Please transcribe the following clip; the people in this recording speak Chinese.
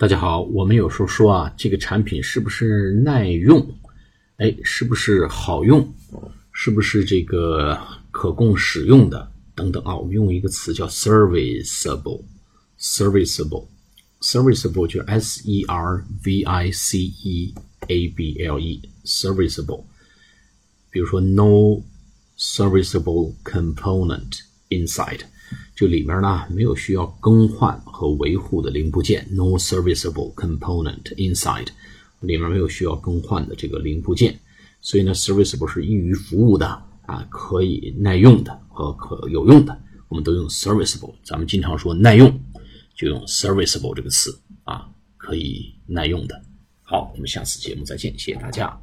大家好，我们有时候说啊，这个产品是不是耐用？哎，是不是好用？是不是这个可供使用的？等等啊，我们用一个词叫 serviceable，serviceable，serviceable 就是 s e r v i c e a b l e，serviceable。比如说 no serviceable component inside。就里面呢没有需要更换和维护的零部件，no serviceable component inside，里面没有需要更换的这个零部件，所以呢，serviceable 是易于服务的啊，可以耐用的和可有用的，我们都用 serviceable。咱们经常说耐用，就用 serviceable 这个词啊，可以耐用的。好，我们下次节目再见，谢谢大家。